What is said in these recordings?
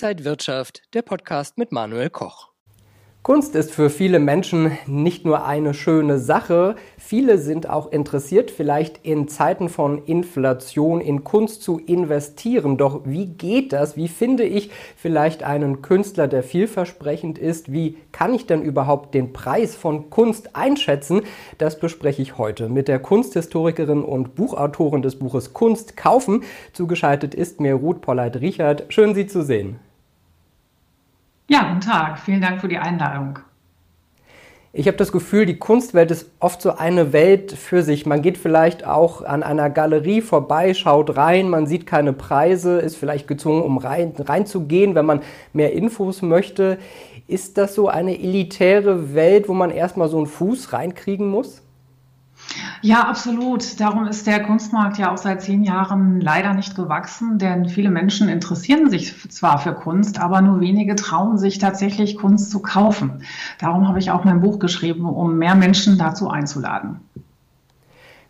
Inside Wirtschaft, der Podcast mit Manuel Koch. Kunst ist für viele Menschen nicht nur eine schöne Sache, viele sind auch interessiert, vielleicht in Zeiten von Inflation in Kunst zu investieren. Doch wie geht das? Wie finde ich vielleicht einen Künstler, der vielversprechend ist? Wie kann ich denn überhaupt den Preis von Kunst einschätzen? Das bespreche ich heute mit der Kunsthistorikerin und Buchautorin des Buches Kunst kaufen. Zugeschaltet ist mir Ruth Polleit-Richard. Schön, Sie zu sehen. Ja, guten Tag. Vielen Dank für die Einladung. Ich habe das Gefühl, die Kunstwelt ist oft so eine Welt für sich. Man geht vielleicht auch an einer Galerie vorbei, schaut rein, man sieht keine Preise, ist vielleicht gezwungen, um rein, reinzugehen, wenn man mehr Infos möchte. Ist das so eine elitäre Welt, wo man erstmal so einen Fuß reinkriegen muss? Ja, absolut. Darum ist der Kunstmarkt ja auch seit zehn Jahren leider nicht gewachsen, denn viele Menschen interessieren sich zwar für Kunst, aber nur wenige trauen sich tatsächlich Kunst zu kaufen. Darum habe ich auch mein Buch geschrieben, um mehr Menschen dazu einzuladen.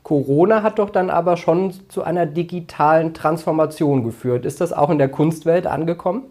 Corona hat doch dann aber schon zu einer digitalen Transformation geführt. Ist das auch in der Kunstwelt angekommen?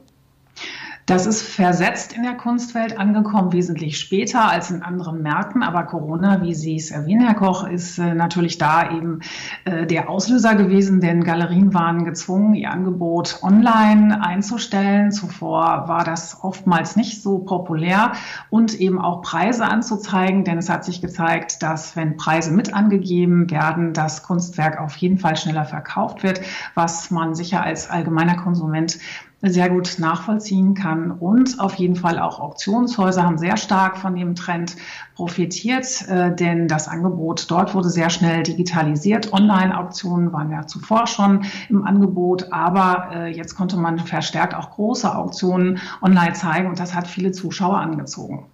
Das ist versetzt in der Kunstwelt angekommen, wesentlich später als in anderen Märkten. Aber Corona, wie Sie es erwähnen, Herr Koch, ist äh, natürlich da eben äh, der Auslöser gewesen, denn Galerien waren gezwungen, ihr Angebot online einzustellen. Zuvor war das oftmals nicht so populär und eben auch Preise anzuzeigen, denn es hat sich gezeigt, dass wenn Preise mit angegeben werden, das Kunstwerk auf jeden Fall schneller verkauft wird, was man sicher als allgemeiner Konsument sehr gut nachvollziehen kann. Und auf jeden Fall auch Auktionshäuser haben sehr stark von dem Trend profitiert, äh, denn das Angebot dort wurde sehr schnell digitalisiert. Online-Auktionen waren ja zuvor schon im Angebot, aber äh, jetzt konnte man verstärkt auch große Auktionen online zeigen und das hat viele Zuschauer angezogen.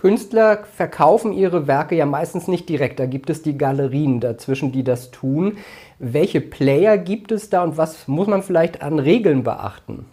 Künstler verkaufen ihre Werke ja meistens nicht direkt. Da gibt es die Galerien dazwischen, die das tun. Welche Player gibt es da und was muss man vielleicht an Regeln beachten?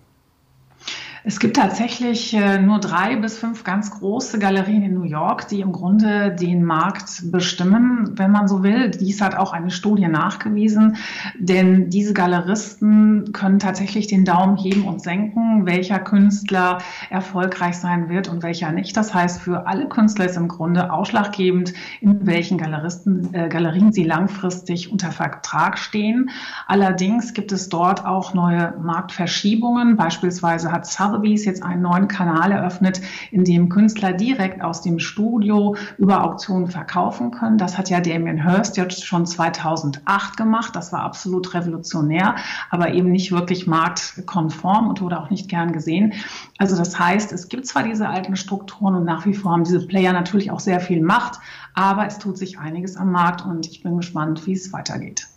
Es gibt tatsächlich äh, nur drei bis fünf ganz große Galerien in New York, die im Grunde den Markt bestimmen, wenn man so will. Dies hat auch eine Studie nachgewiesen, denn diese Galeristen können tatsächlich den Daumen heben und senken, welcher Künstler erfolgreich sein wird und welcher nicht. Das heißt, für alle Künstler ist im Grunde ausschlaggebend, in welchen Galeristen, äh, Galerien sie langfristig unter Vertrag stehen. Allerdings gibt es dort auch neue Marktverschiebungen. Beispielsweise hat Sotheby's Sotheby's jetzt einen neuen Kanal eröffnet, in dem Künstler direkt aus dem Studio über Auktionen verkaufen können. Das hat ja Damien Hirst jetzt schon 2008 gemacht. Das war absolut revolutionär, aber eben nicht wirklich marktkonform und wurde auch nicht gern gesehen. Also das heißt, es gibt zwar diese alten Strukturen und nach wie vor haben diese Player natürlich auch sehr viel Macht, aber es tut sich einiges am Markt und ich bin gespannt, wie es weitergeht.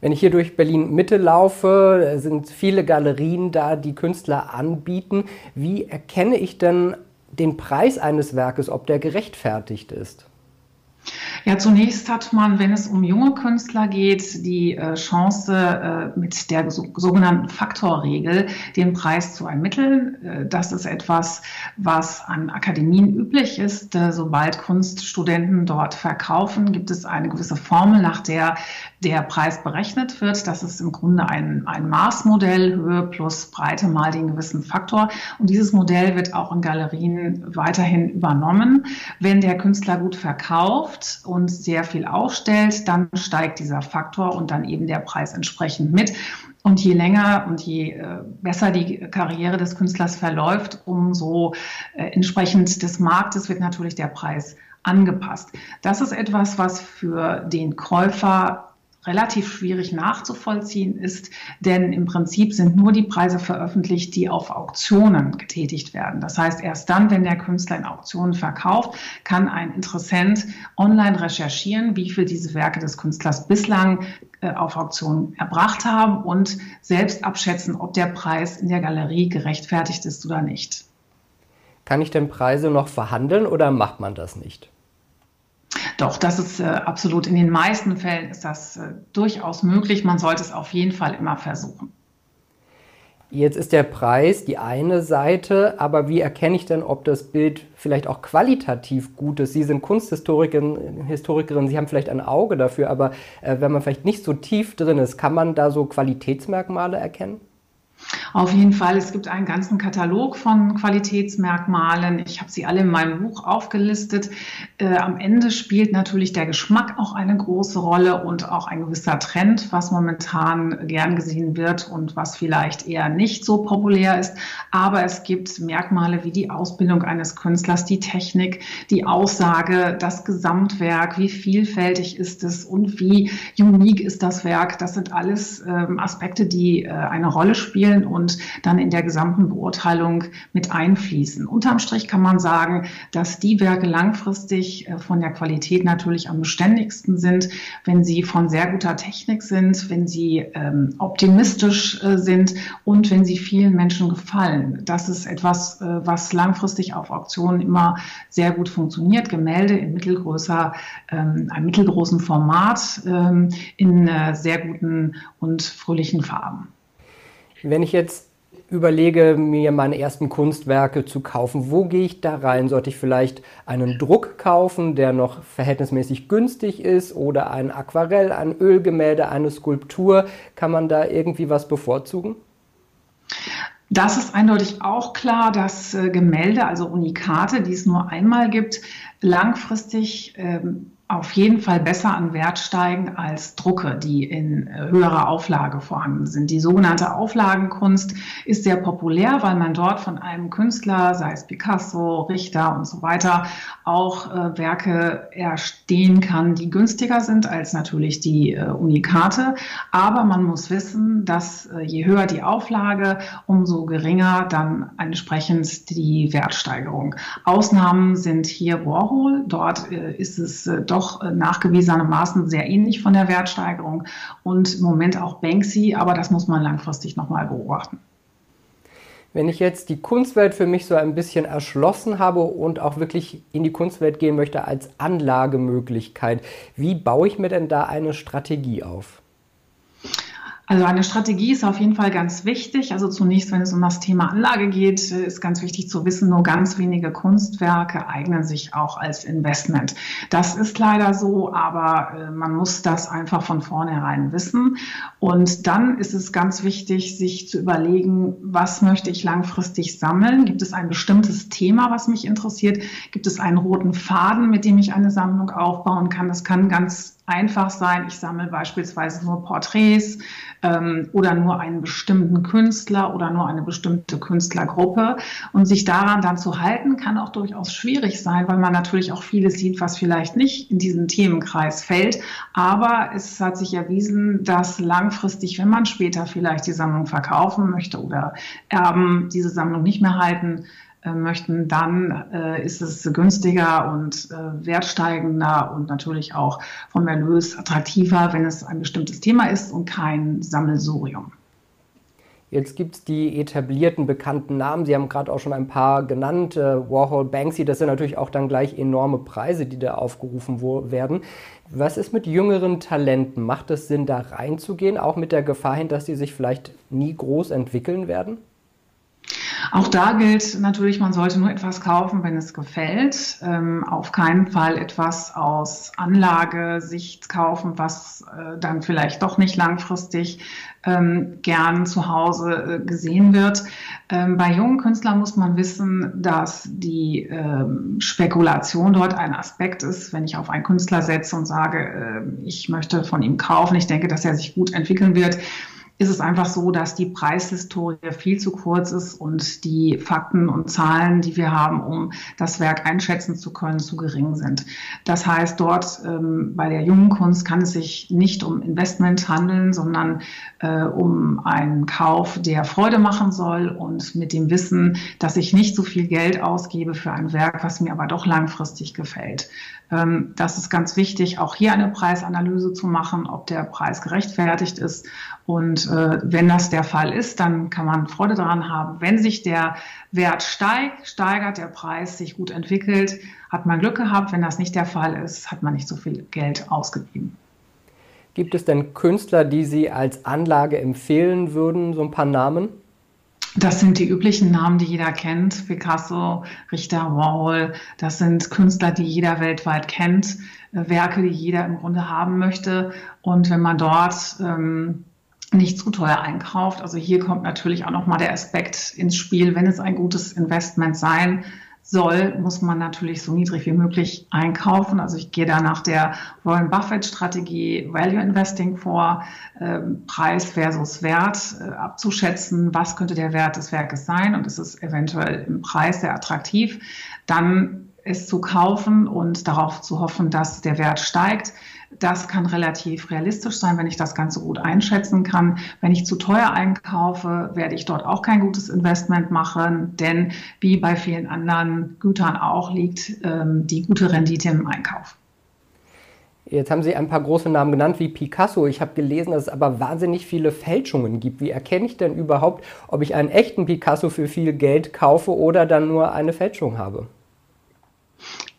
Wenn ich hier durch Berlin Mitte laufe, sind viele Galerien da, die Künstler anbieten. Wie erkenne ich denn den Preis eines Werkes, ob der gerechtfertigt ist? Ja, zunächst hat man, wenn es um junge Künstler geht, die äh, Chance, äh, mit der so, sogenannten Faktorregel den Preis zu ermitteln. Äh, das ist etwas, was an Akademien üblich ist. Sobald Kunststudenten dort verkaufen, gibt es eine gewisse Formel, nach der der Preis berechnet wird. Das ist im Grunde ein, ein Maßmodell, Höhe plus Breite mal den gewissen Faktor. Und dieses Modell wird auch in Galerien weiterhin übernommen. Wenn der Künstler gut verkauft und sehr viel ausstellt, dann steigt dieser Faktor und dann eben der Preis entsprechend mit. Und je länger und je äh, besser die Karriere des Künstlers verläuft, umso äh, entsprechend des Marktes wird natürlich der Preis angepasst. Das ist etwas, was für den Käufer relativ schwierig nachzuvollziehen ist, denn im Prinzip sind nur die Preise veröffentlicht, die auf Auktionen getätigt werden. Das heißt, erst dann, wenn der Künstler in Auktionen verkauft, kann ein Interessent online recherchieren, wie viel diese Werke des Künstlers bislang äh, auf Auktionen erbracht haben und selbst abschätzen, ob der Preis in der Galerie gerechtfertigt ist oder nicht. Kann ich denn Preise noch verhandeln oder macht man das nicht? Doch, das ist äh, absolut, in den meisten Fällen ist das äh, durchaus möglich. Man sollte es auf jeden Fall immer versuchen. Jetzt ist der Preis die eine Seite, aber wie erkenne ich denn, ob das Bild vielleicht auch qualitativ gut ist? Sie sind Kunsthistorikerin, Historikerin, Sie haben vielleicht ein Auge dafür, aber äh, wenn man vielleicht nicht so tief drin ist, kann man da so Qualitätsmerkmale erkennen? Auf jeden Fall, es gibt einen ganzen Katalog von Qualitätsmerkmalen. Ich habe sie alle in meinem Buch aufgelistet. Äh, am Ende spielt natürlich der Geschmack auch eine große Rolle und auch ein gewisser Trend, was momentan gern gesehen wird und was vielleicht eher nicht so populär ist. Aber es gibt Merkmale wie die Ausbildung eines Künstlers, die Technik, die Aussage, das Gesamtwerk, wie vielfältig ist es und wie unique ist das Werk. Das sind alles ähm, Aspekte, die äh, eine Rolle spielen und und dann in der gesamten Beurteilung mit einfließen. Unterm Strich kann man sagen, dass die Werke langfristig äh, von der Qualität natürlich am beständigsten sind, wenn sie von sehr guter Technik sind, wenn sie ähm, optimistisch äh, sind und wenn sie vielen Menschen gefallen. Das ist etwas, äh, was langfristig auf Auktionen immer sehr gut funktioniert. Gemälde in mittelgrößer, ähm, einem mittelgroßen Format ähm, in äh, sehr guten und fröhlichen Farben. Wenn ich jetzt überlege, mir meine ersten Kunstwerke zu kaufen, wo gehe ich da rein? Sollte ich vielleicht einen Druck kaufen, der noch verhältnismäßig günstig ist oder ein Aquarell, ein Ölgemälde, eine Skulptur? Kann man da irgendwie was bevorzugen? Das ist eindeutig auch klar, dass äh, Gemälde, also Unikate, die es nur einmal gibt, langfristig ähm, auf jeden Fall besser an Wert steigen als Drucke, die in äh, höherer Auflage vorhanden sind. Die sogenannte Auflagenkunst ist sehr populär, weil man dort von einem Künstler, sei es Picasso, Richter und so weiter, auch äh, Werke erstehen kann, die günstiger sind als natürlich die äh, Unikate. Aber man muss wissen, dass äh, je höher die Auflage, umso geringer dann entsprechend die Wertsteigerung. Ausnahmen sind hier Warhol. Dort äh, ist es äh, doch äh, nachgewiesenermaßen sehr ähnlich von der Wertsteigerung und im Moment auch Banksy, aber das muss man langfristig nochmal beobachten. Wenn ich jetzt die Kunstwelt für mich so ein bisschen erschlossen habe und auch wirklich in die Kunstwelt gehen möchte als Anlagemöglichkeit, wie baue ich mir denn da eine Strategie auf? Also eine Strategie ist auf jeden Fall ganz wichtig. Also zunächst, wenn es um das Thema Anlage geht, ist ganz wichtig zu wissen, nur ganz wenige Kunstwerke eignen sich auch als Investment. Das ist leider so, aber äh, man muss das einfach von vornherein wissen. Und dann ist es ganz wichtig, sich zu überlegen, was möchte ich langfristig sammeln? Gibt es ein bestimmtes Thema, was mich interessiert? Gibt es einen roten Faden, mit dem ich eine Sammlung aufbauen kann? Das kann ganz einfach sein. Ich sammle beispielsweise nur Porträts ähm, oder nur einen bestimmten Künstler oder nur eine bestimmte Künstlergruppe. Und sich daran dann zu halten, kann auch durchaus schwierig sein, weil man natürlich auch vieles sieht, was vielleicht nicht in diesen Themenkreis fällt. Aber es hat sich erwiesen, dass langfristig, wenn man später vielleicht die Sammlung verkaufen möchte oder Erben diese Sammlung nicht mehr halten, möchten, dann äh, ist es günstiger und äh, wertsteigender und natürlich auch vom Erlös attraktiver, wenn es ein bestimmtes Thema ist und kein Sammelsurium. Jetzt gibt es die etablierten, bekannten Namen. Sie haben gerade auch schon ein paar genannt. Äh, Warhol, Banksy, das sind natürlich auch dann gleich enorme Preise, die da aufgerufen werden. Was ist mit jüngeren Talenten? Macht es Sinn, da reinzugehen, auch mit der Gefahr hin, dass die sich vielleicht nie groß entwickeln werden? Auch da gilt natürlich, man sollte nur etwas kaufen, wenn es gefällt. Ähm, auf keinen Fall etwas aus Anlagesicht kaufen, was äh, dann vielleicht doch nicht langfristig ähm, gern zu Hause äh, gesehen wird. Ähm, bei jungen Künstlern muss man wissen, dass die ähm, Spekulation dort ein Aspekt ist. Wenn ich auf einen Künstler setze und sage, äh, ich möchte von ihm kaufen, ich denke, dass er sich gut entwickeln wird, ist es einfach so, dass die Preishistorie viel zu kurz ist und die Fakten und Zahlen, die wir haben, um das Werk einschätzen zu können, zu gering sind. Das heißt, dort ähm, bei der jungen Kunst kann es sich nicht um Investment handeln, sondern äh, um einen Kauf, der Freude machen soll und mit dem Wissen, dass ich nicht so viel Geld ausgebe für ein Werk, was mir aber doch langfristig gefällt. Ähm, das ist ganz wichtig, auch hier eine Preisanalyse zu machen, ob der Preis gerechtfertigt ist. Und äh, wenn das der Fall ist, dann kann man Freude daran haben. Wenn sich der Wert steigt, steigert, der Preis sich gut entwickelt, hat man Glück gehabt. Wenn das nicht der Fall ist, hat man nicht so viel Geld ausgegeben. Gibt es denn Künstler, die Sie als Anlage empfehlen würden, so ein paar Namen? Das sind die üblichen Namen, die jeder kennt. Picasso, Richter, Warhol. Das sind Künstler, die jeder weltweit kennt. Äh, Werke, die jeder im Grunde haben möchte. Und wenn man dort ähm, nicht zu teuer einkauft. Also hier kommt natürlich auch nochmal der Aspekt ins Spiel, wenn es ein gutes Investment sein soll, muss man natürlich so niedrig wie möglich einkaufen. Also ich gehe da nach der Warren Buffett Strategie Value Investing vor, äh, Preis versus Wert äh, abzuschätzen, was könnte der Wert des Werkes sein und ist es eventuell im Preis sehr attraktiv, dann es zu kaufen und darauf zu hoffen, dass der Wert steigt. Das kann relativ realistisch sein, wenn ich das Ganze gut einschätzen kann. Wenn ich zu teuer einkaufe, werde ich dort auch kein gutes Investment machen, denn wie bei vielen anderen Gütern auch liegt ähm, die gute Rendite im Einkauf. Jetzt haben Sie ein paar große Namen genannt wie Picasso. Ich habe gelesen, dass es aber wahnsinnig viele Fälschungen gibt. Wie erkenne ich denn überhaupt, ob ich einen echten Picasso für viel Geld kaufe oder dann nur eine Fälschung habe?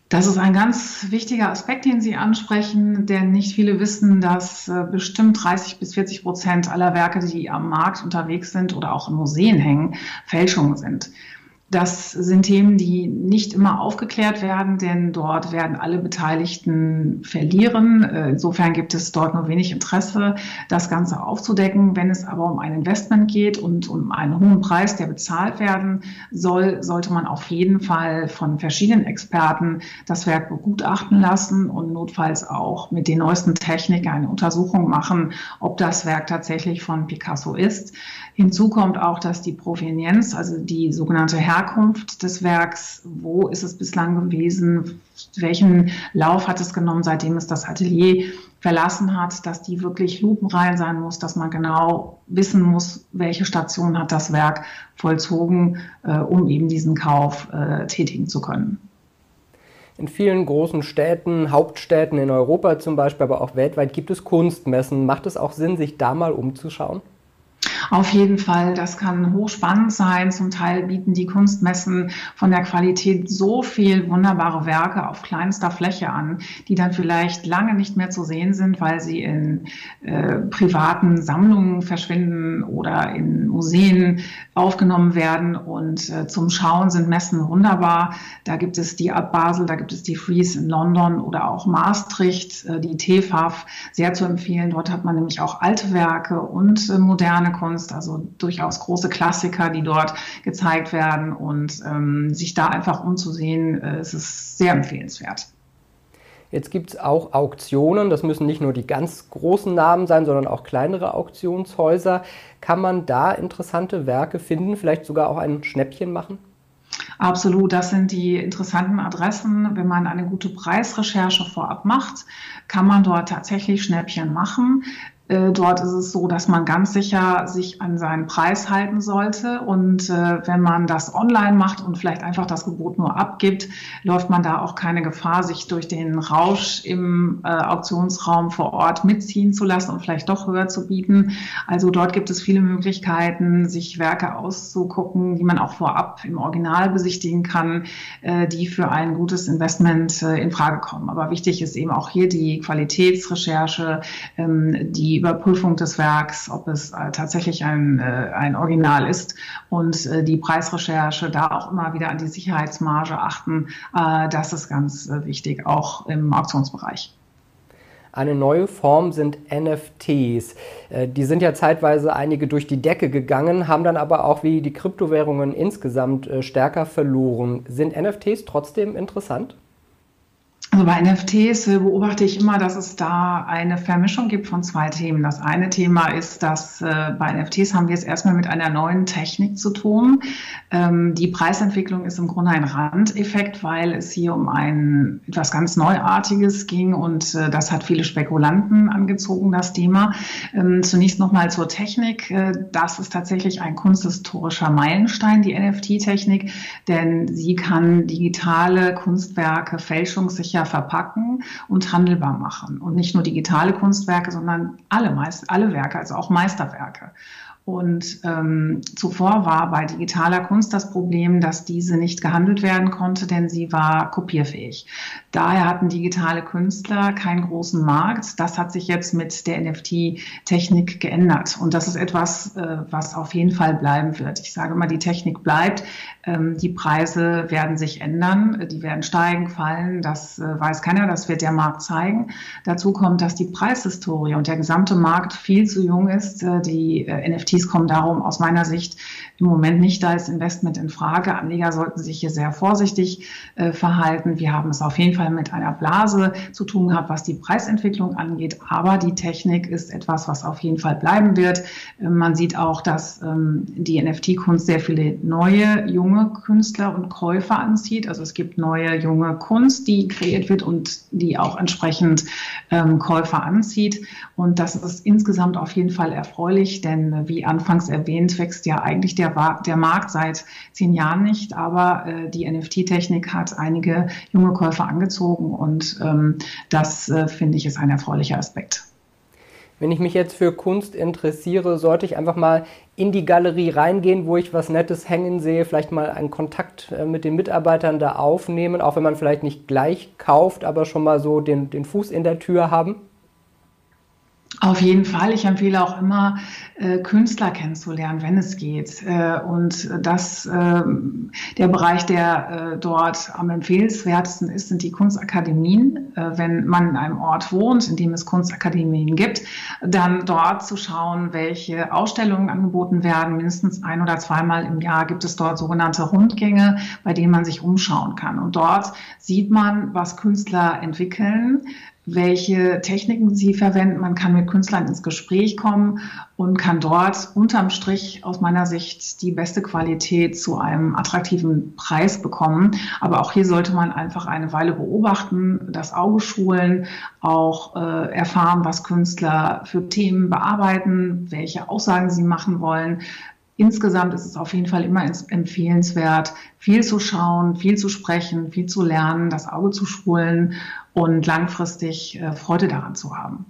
Das ist ein ganz wichtiger Aspekt, den Sie ansprechen, denn nicht viele wissen, dass äh, bestimmt 30 bis 40 Prozent aller Werke, die am Markt unterwegs sind oder auch in Museen hängen, Fälschungen sind. Das sind Themen, die nicht immer aufgeklärt werden, denn dort werden alle Beteiligten verlieren. Äh, insofern gibt es dort nur wenig Interesse, das Ganze aufzudecken. Wenn es aber um ein Investment geht und um einen hohen Preis, der bezahlt werden soll, sollte man auf jeden Fall von verschiedenen Experten das Werk begutachten lassen und notfalls auch mit den neuesten Techniken eine Untersuchung machen, ob das Werk tatsächlich von Picasso ist. Hinzu kommt auch, dass die Provenienz, also die sogenannte Herkunft des Werks, wo ist es bislang gewesen, welchen Lauf hat es genommen, seitdem es das Atelier verlassen hat, dass die wirklich lupenrein sein muss, dass man genau wissen muss, welche Station hat das Werk vollzogen, äh, um eben diesen Kauf äh, tätigen zu können. In vielen großen Städten, Hauptstädten in Europa zum Beispiel, aber auch weltweit gibt es Kunstmessen. Macht es auch Sinn, sich da mal umzuschauen? Auf jeden Fall, das kann hochspannend sein. Zum Teil bieten die Kunstmessen von der Qualität so viel wunderbare Werke auf kleinster Fläche an, die dann vielleicht lange nicht mehr zu sehen sind, weil sie in äh, privaten Sammlungen verschwinden oder in Museen aufgenommen werden. Und äh, zum Schauen sind Messen wunderbar. Da gibt es die Art Basel, da gibt es die Fries in London oder auch Maastricht, äh, die TFAF, sehr zu empfehlen. Dort hat man nämlich auch alte Werke und äh, moderne Kunst Kunst, also durchaus große Klassiker, die dort gezeigt werden und ähm, sich da einfach umzusehen, äh, es ist sehr empfehlenswert. Jetzt gibt es auch Auktionen, das müssen nicht nur die ganz großen Namen sein, sondern auch kleinere Auktionshäuser. Kann man da interessante Werke finden, vielleicht sogar auch ein Schnäppchen machen? Absolut, das sind die interessanten Adressen. Wenn man eine gute Preisrecherche vorab macht, kann man dort tatsächlich Schnäppchen machen. Äh, dort ist es so, dass man ganz sicher sich an seinen Preis halten sollte. Und äh, wenn man das online macht und vielleicht einfach das Gebot nur abgibt, läuft man da auch keine Gefahr, sich durch den Rausch im äh, Auktionsraum vor Ort mitziehen zu lassen und vielleicht doch höher zu bieten. Also dort gibt es viele Möglichkeiten, sich Werke auszugucken, die man auch vorab im Original besichtigen kann, äh, die für ein gutes Investment äh, in Frage kommen. Aber wichtig ist eben auch hier die Qualitätsrecherche, ähm, die die Überprüfung des Werks, ob es äh, tatsächlich ein, äh, ein Original ist und äh, die Preisrecherche, da auch immer wieder an die Sicherheitsmarge achten. Äh, das ist ganz äh, wichtig, auch im Auktionsbereich. Eine neue Form sind NFTs. Äh, die sind ja zeitweise einige durch die Decke gegangen, haben dann aber auch wie die Kryptowährungen insgesamt stärker verloren. Sind NFTs trotzdem interessant? Also bei NFTs äh, beobachte ich immer, dass es da eine Vermischung gibt von zwei Themen. Das eine Thema ist, dass äh, bei NFTs haben wir es erstmal mit einer neuen Technik zu tun. Ähm, die Preisentwicklung ist im Grunde ein Randeffekt, weil es hier um ein etwas ganz Neuartiges ging und äh, das hat viele Spekulanten angezogen, das Thema. Ähm, zunächst nochmal zur Technik. Das ist tatsächlich ein kunsthistorischer Meilenstein, die NFT-Technik, denn sie kann digitale Kunstwerke fälschungssicher verpacken und handelbar machen. Und nicht nur digitale Kunstwerke, sondern alle, Meist alle Werke, also auch Meisterwerke. Und ähm, zuvor war bei digitaler Kunst das Problem, dass diese nicht gehandelt werden konnte, denn sie war kopierfähig. Daher hatten digitale Künstler keinen großen Markt. Das hat sich jetzt mit der NFT-Technik geändert. Und das ist etwas, äh, was auf jeden Fall bleiben wird. Ich sage mal, die Technik bleibt. Ähm, die Preise werden sich ändern. Die werden steigen, fallen. Das äh, weiß keiner. Das wird der Markt zeigen. Dazu kommt, dass die Preishistorie und der gesamte Markt viel zu jung ist. Äh, die äh, NFT NFTs kommen darum aus meiner Sicht im Moment nicht als Investment in Frage. Anleger sollten sich hier sehr vorsichtig äh, verhalten. Wir haben es auf jeden Fall mit einer Blase zu tun gehabt, was die Preisentwicklung angeht. Aber die Technik ist etwas, was auf jeden Fall bleiben wird. Äh, man sieht auch, dass ähm, die NFT-Kunst sehr viele neue, junge Künstler und Käufer anzieht. Also es gibt neue, junge Kunst, die kreiert wird und die auch entsprechend ähm, Käufer anzieht. Und das ist insgesamt auf jeden Fall erfreulich, denn äh, wie anfangs erwähnt, wächst ja eigentlich der, der Markt seit zehn Jahren nicht, aber äh, die NFT-Technik hat einige junge Käufer angezogen und ähm, das äh, finde ich ist ein erfreulicher Aspekt. Wenn ich mich jetzt für Kunst interessiere, sollte ich einfach mal in die Galerie reingehen, wo ich was Nettes hängen sehe, vielleicht mal einen Kontakt äh, mit den Mitarbeitern da aufnehmen, auch wenn man vielleicht nicht gleich kauft, aber schon mal so den, den Fuß in der Tür haben? Auf jeden Fall. Ich empfehle auch immer, äh, Künstler kennenzulernen, wenn es geht. Äh, und das, äh, der Bereich, der äh, dort am empfehlenswertesten ist, sind die Kunstakademien. Wenn man in einem Ort wohnt, in dem es Kunstakademien gibt, dann dort zu schauen, welche Ausstellungen angeboten werden. Mindestens ein oder zweimal im Jahr gibt es dort sogenannte Rundgänge, bei denen man sich umschauen kann. Und dort sieht man, was Künstler entwickeln, welche Techniken sie verwenden. Man kann mit Künstlern ins Gespräch kommen und kann dort unterm Strich aus meiner Sicht die beste Qualität zu einem attraktiven Preis bekommen. Aber auch hier sollte man einfach eine Weile beobachten, das Auge schulen, auch äh, erfahren, was Künstler für Themen bearbeiten, welche Aussagen sie machen wollen. Insgesamt ist es auf jeden Fall immer empfehlenswert, viel zu schauen, viel zu sprechen, viel zu lernen, das Auge zu schulen und langfristig äh, Freude daran zu haben.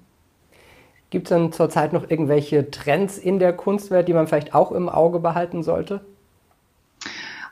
Gibt es denn zurzeit noch irgendwelche Trends in der Kunstwelt, die man vielleicht auch im Auge behalten sollte?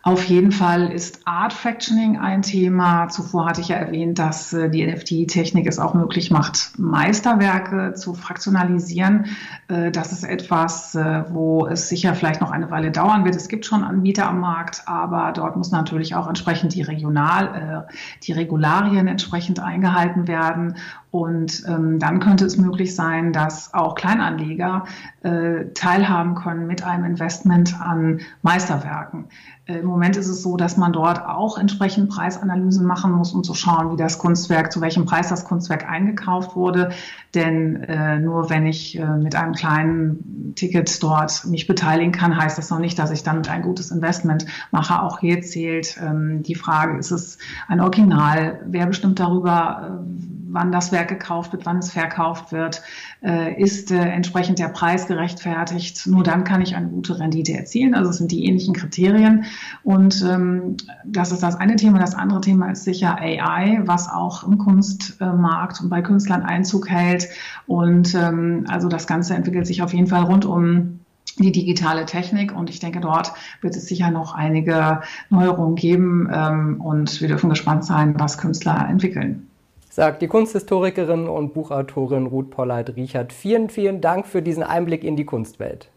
Auf jeden Fall ist Art Fractioning ein Thema. Zuvor hatte ich ja erwähnt, dass äh, die NFT-Technik es auch möglich macht, Meisterwerke zu fraktionalisieren. Äh, das ist etwas, äh, wo es sicher vielleicht noch eine Weile dauern wird. Es gibt schon Anbieter am Markt, aber dort muss natürlich auch entsprechend die Regional, die Regularien entsprechend eingehalten werden. Und ähm, dann könnte es möglich sein, dass auch Kleinanleger äh, teilhaben können mit einem Investment an Meisterwerken. Äh, Im Moment ist es so, dass man dort auch entsprechend Preisanalysen machen muss, um zu schauen, wie das Kunstwerk, zu welchem Preis das Kunstwerk eingekauft wurde. Denn äh, nur wenn ich äh, mit einem kleinen Ticket dort mich beteiligen kann, heißt das noch nicht, dass ich damit ein gutes Investment mache. Auch hier zählt ähm, die Frage, ist es ein Original? Wer bestimmt darüber, äh, wann das Werk gekauft wird, wann es verkauft wird, äh, ist äh, entsprechend der Preis gerechtfertigt. Nur dann kann ich eine gute Rendite erzielen. Also es sind die ähnlichen Kriterien. Und ähm, das ist das eine Thema. Das andere Thema ist sicher AI, was auch im Kunstmarkt und bei Künstlern Einzug hält. Und ähm, also das Ganze entwickelt sich auf jeden Fall rund um die digitale Technik und ich denke, dort wird es sicher noch einige Neuerungen geben ähm, und wir dürfen gespannt sein, was Künstler entwickeln sagt die Kunsthistorikerin und Buchautorin Ruth Polleit-Riechert. Vielen, vielen Dank für diesen Einblick in die Kunstwelt.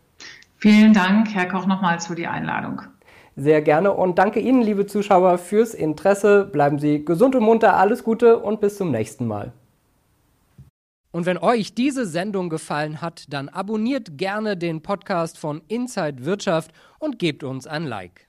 Vielen Dank, Herr Koch, nochmals für die Einladung. Sehr gerne und danke Ihnen, liebe Zuschauer, fürs Interesse. Bleiben Sie gesund und munter, alles Gute und bis zum nächsten Mal. Und wenn euch diese Sendung gefallen hat, dann abonniert gerne den Podcast von Inside Wirtschaft und gebt uns ein Like.